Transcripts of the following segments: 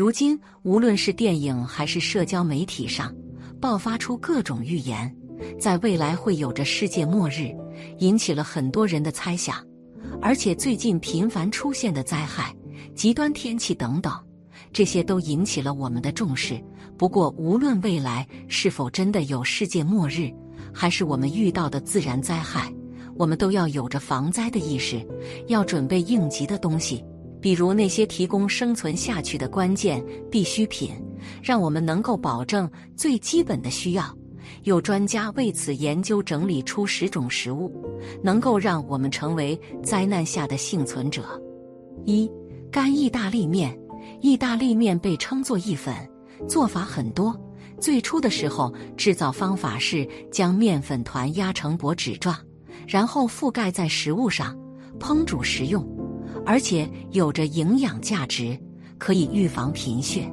如今，无论是电影还是社交媒体上，爆发出各种预言，在未来会有着世界末日，引起了很多人的猜想。而且最近频繁出现的灾害、极端天气等等，这些都引起了我们的重视。不过，无论未来是否真的有世界末日，还是我们遇到的自然灾害，我们都要有着防灾的意识，要准备应急的东西，比如那些提供生存下去的关键必需品，让我们能够保证最基本的需要。有专家为此研究整理出十种食物，能够让我们成为灾难下的幸存者。一、干意大利面。意大利面被称作意粉，做法很多。最初的时候，制造方法是将面粉团压成薄纸状，然后覆盖在食物上，烹煮食用，而且有着营养价值，可以预防贫血。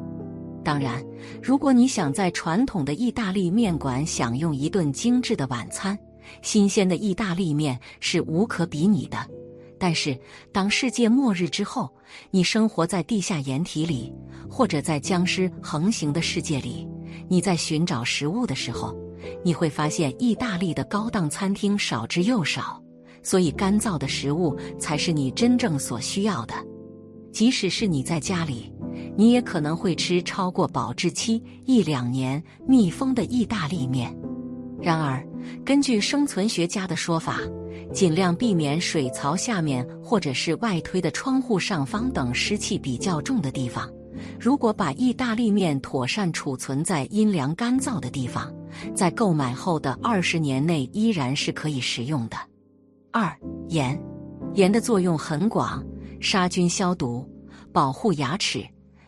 当然，如果你想在传统的意大利面馆享用一顿精致的晚餐，新鲜的意大利面是无可比拟的。但是，当世界末日之后，你生活在地下掩体里，或者在僵尸横行的世界里，你在寻找食物的时候，你会发现意大利的高档餐厅少之又少，所以干燥的食物才是你真正所需要的。即使是你在家里。你也可能会吃超过保质期一两年密封的意大利面。然而，根据生存学家的说法，尽量避免水槽下面或者是外推的窗户上方等湿气比较重的地方。如果把意大利面妥善储存在阴凉干燥的地方，在购买后的二十年内依然是可以食用的。二、盐，盐的作用很广，杀菌、消毒、保护牙齿。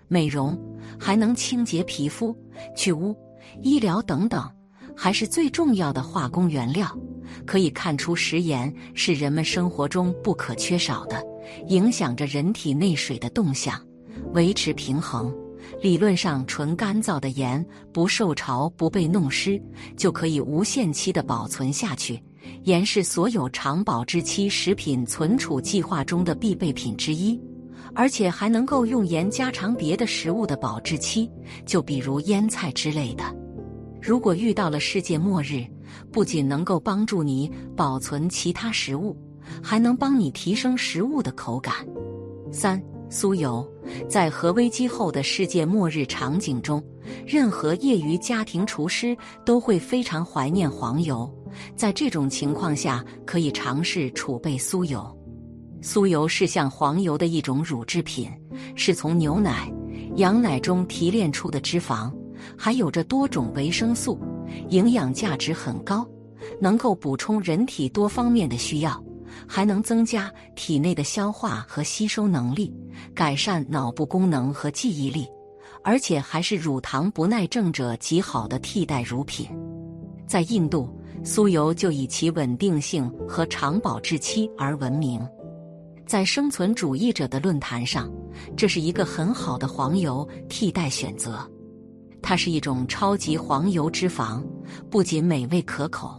美容还能清洁皮肤、去污、医疗等等，还是最重要的化工原料。可以看出，食盐是人们生活中不可缺少的，影响着人体内水的动向，维持平衡。理论上，纯干燥的盐不受潮、不被弄湿，就可以无限期的保存下去。盐是所有长保质期食品存储计划中的必备品之一。而且还能够用盐加长别的食物的保质期，就比如腌菜之类的。如果遇到了世界末日，不仅能够帮助你保存其他食物，还能帮你提升食物的口感。三、酥油在核危机后的世界末日场景中，任何业余家庭厨师都会非常怀念黄油。在这种情况下，可以尝试储备酥油。酥油是像黄油的一种乳制品，是从牛奶、羊奶中提炼出的脂肪，含有着多种维生素，营养价值很高，能够补充人体多方面的需要，还能增加体内的消化和吸收能力，改善脑部功能和记忆力，而且还是乳糖不耐症者极好的替代乳品。在印度，酥油就以其稳定性和长保质期而闻名。在生存主义者的论坛上，这是一个很好的黄油替代选择。它是一种超级黄油脂肪，不仅美味可口，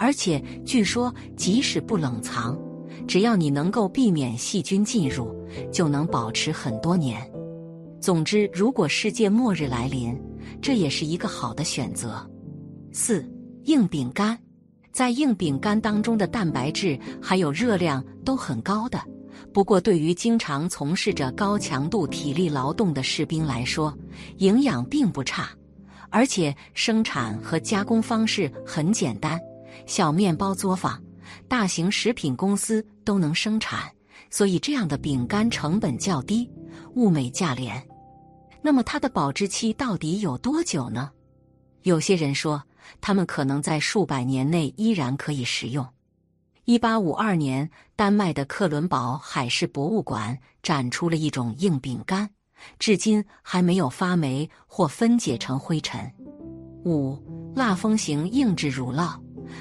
而且据说即使不冷藏，只要你能够避免细菌进入，就能保持很多年。总之，如果世界末日来临，这也是一个好的选择。四硬饼干，在硬饼干当中的蛋白质还有热量都很高的。不过，对于经常从事着高强度体力劳动的士兵来说，营养并不差，而且生产和加工方式很简单，小面包作坊、大型食品公司都能生产，所以这样的饼干成本较低，物美价廉。那么，它的保质期到底有多久呢？有些人说，它们可能在数百年内依然可以食用。一八五二年，丹麦的克伦堡海事博物馆展出了一种硬饼干，至今还没有发霉或分解成灰尘。五、蜡封型硬质乳酪，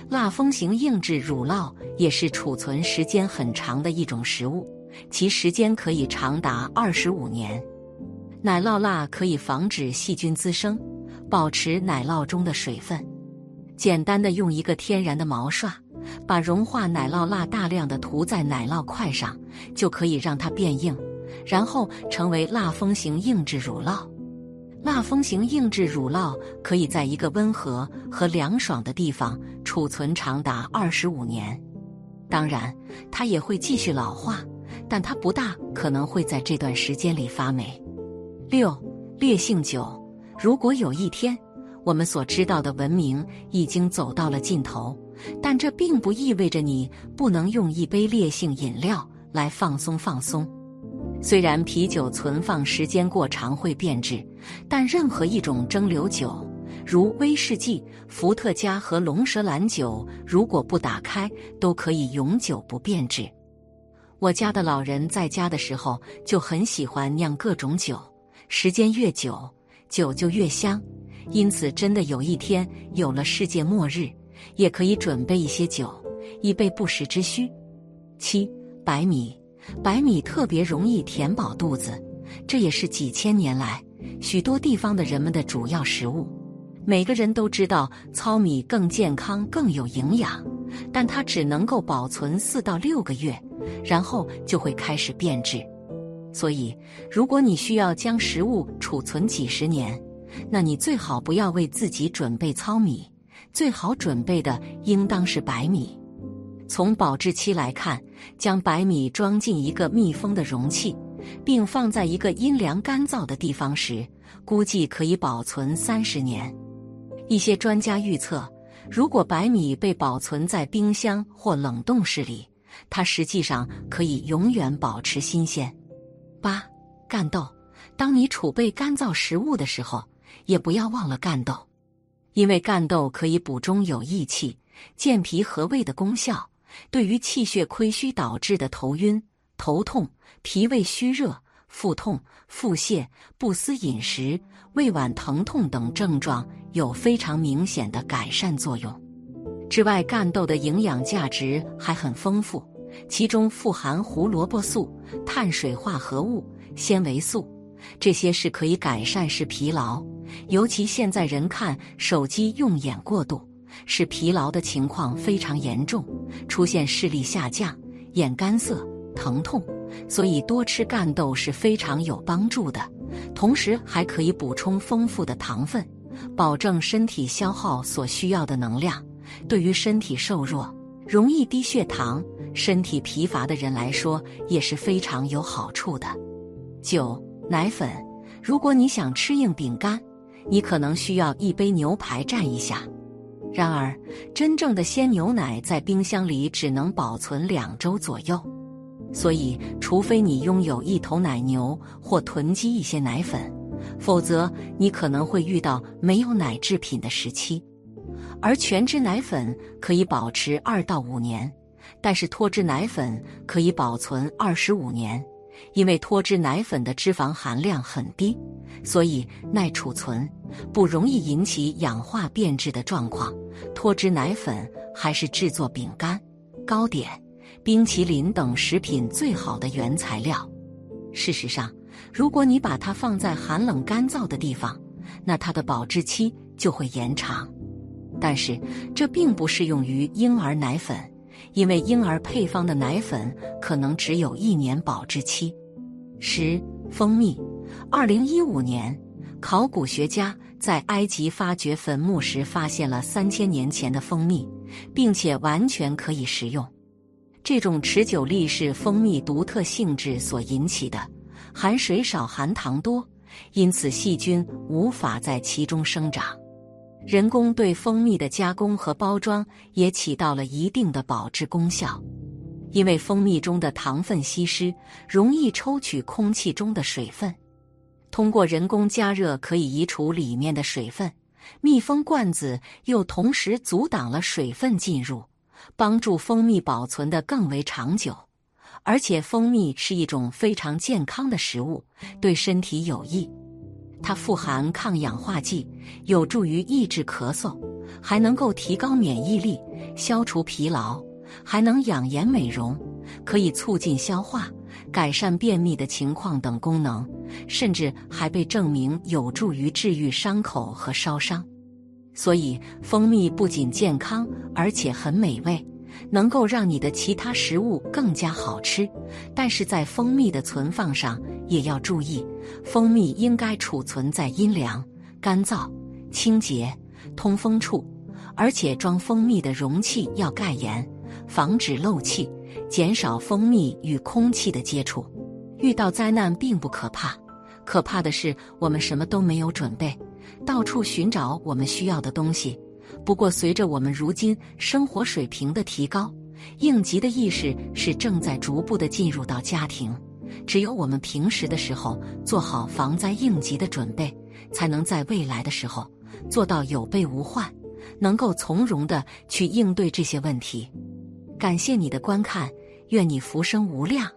蜡封型硬质乳酪也是储存时间很长的一种食物，其时间可以长达二十五年。奶酪蜡可以防止细菌滋生，保持奶酪中的水分。简单的用一个天然的毛刷。把融化奶酪蜡大量的涂在奶酪块上，就可以让它变硬，然后成为蜡封型硬质乳酪。蜡封型硬质乳酪可以在一个温和和凉爽的地方储存长达二十五年。当然，它也会继续老化，但它不大可能会在这段时间里发霉。六烈性酒，如果有一天我们所知道的文明已经走到了尽头，但这并不意味着你不能用一杯烈性饮料来放松放松。虽然啤酒存放时间过长会变质，但任何一种蒸馏酒。如威士忌、伏特加和龙舌兰酒，如果不打开，都可以永久不变质。我家的老人在家的时候就很喜欢酿各种酒，时间越久，酒就越香。因此，真的有一天有了世界末日，也可以准备一些酒，以备不时之需。七白米，白米特别容易填饱肚子，这也是几千年来许多地方的人们的主要食物。每个人都知道糙米更健康、更有营养，但它只能够保存四到六个月，然后就会开始变质。所以，如果你需要将食物储存几十年，那你最好不要为自己准备糙米，最好准备的应当是白米。从保质期来看，将白米装进一个密封的容器，并放在一个阴凉干燥的地方时，估计可以保存三十年。一些专家预测，如果白米被保存在冰箱或冷冻室里，它实际上可以永远保持新鲜。八、干豆。当你储备干燥食物的时候，也不要忘了干豆，因为干豆可以补中有益气、健脾和胃的功效。对于气血亏虚导致的头晕、头痛、脾胃虚热。腹痛、腹泻、不思饮食、胃脘疼痛等症状有非常明显的改善作用。之外，干豆的营养价值还很丰富，其中富含胡萝卜素、碳水化合物、纤维素，这些是可以改善视疲劳。尤其现在人看手机用眼过度，使疲劳的情况非常严重，出现视力下降、眼干涩、疼痛。所以多吃干豆是非常有帮助的，同时还可以补充丰富的糖分，保证身体消耗所需要的能量。对于身体瘦弱、容易低血糖、身体疲乏的人来说也是非常有好处的。九奶粉，如果你想吃硬饼干，你可能需要一杯牛排蘸一下。然而，真正的鲜牛奶在冰箱里只能保存两周左右。所以，除非你拥有一头奶牛或囤积一些奶粉，否则你可能会遇到没有奶制品的时期。而全脂奶粉可以保持二到五年，但是脱脂奶粉可以保存二十五年。因为脱脂奶粉的脂肪含量很低，所以耐储存，不容易引起氧化变质的状况。脱脂奶粉还是制作饼干、糕点。冰淇淋等食品最好的原材料。事实上，如果你把它放在寒冷干燥的地方，那它的保质期就会延长。但是这并不适用于婴儿奶粉，因为婴儿配方的奶粉可能只有一年保质期。十、蜂蜜。二零一五年，考古学家在埃及发掘坟墓时发现了三千年前的蜂蜜，并且完全可以食用。这种持久力是蜂蜜独特性质所引起的，含水少、含糖多，因此细菌无法在其中生长。人工对蜂蜜的加工和包装也起到了一定的保质功效，因为蜂蜜中的糖分稀释，容易抽取空气中的水分。通过人工加热可以移除里面的水分，密封罐子又同时阻挡了水分进入。帮助蜂蜜保存的更为长久，而且蜂蜜是一种非常健康的食物，对身体有益。它富含抗氧化剂，有助于抑制咳嗽，还能够提高免疫力、消除疲劳，还能养颜美容，可以促进消化、改善便秘的情况等功能，甚至还被证明有助于治愈伤口和烧伤。所以，蜂蜜不仅健康，而且很美味，能够让你的其他食物更加好吃。但是在蜂蜜的存放上也要注意，蜂蜜应该储存在阴凉、干燥、清洁、通风处，而且装蜂蜜的容器要盖严，防止漏气，减少蜂蜜与空气的接触。遇到灾难并不可怕，可怕的是我们什么都没有准备，到处寻找我们需要的东西。不过，随着我们如今生活水平的提高，应急的意识是正在逐步的进入到家庭。只有我们平时的时候做好防灾应急的准备，才能在未来的时候做到有备无患，能够从容的去应对这些问题。感谢你的观看，愿你福生无量。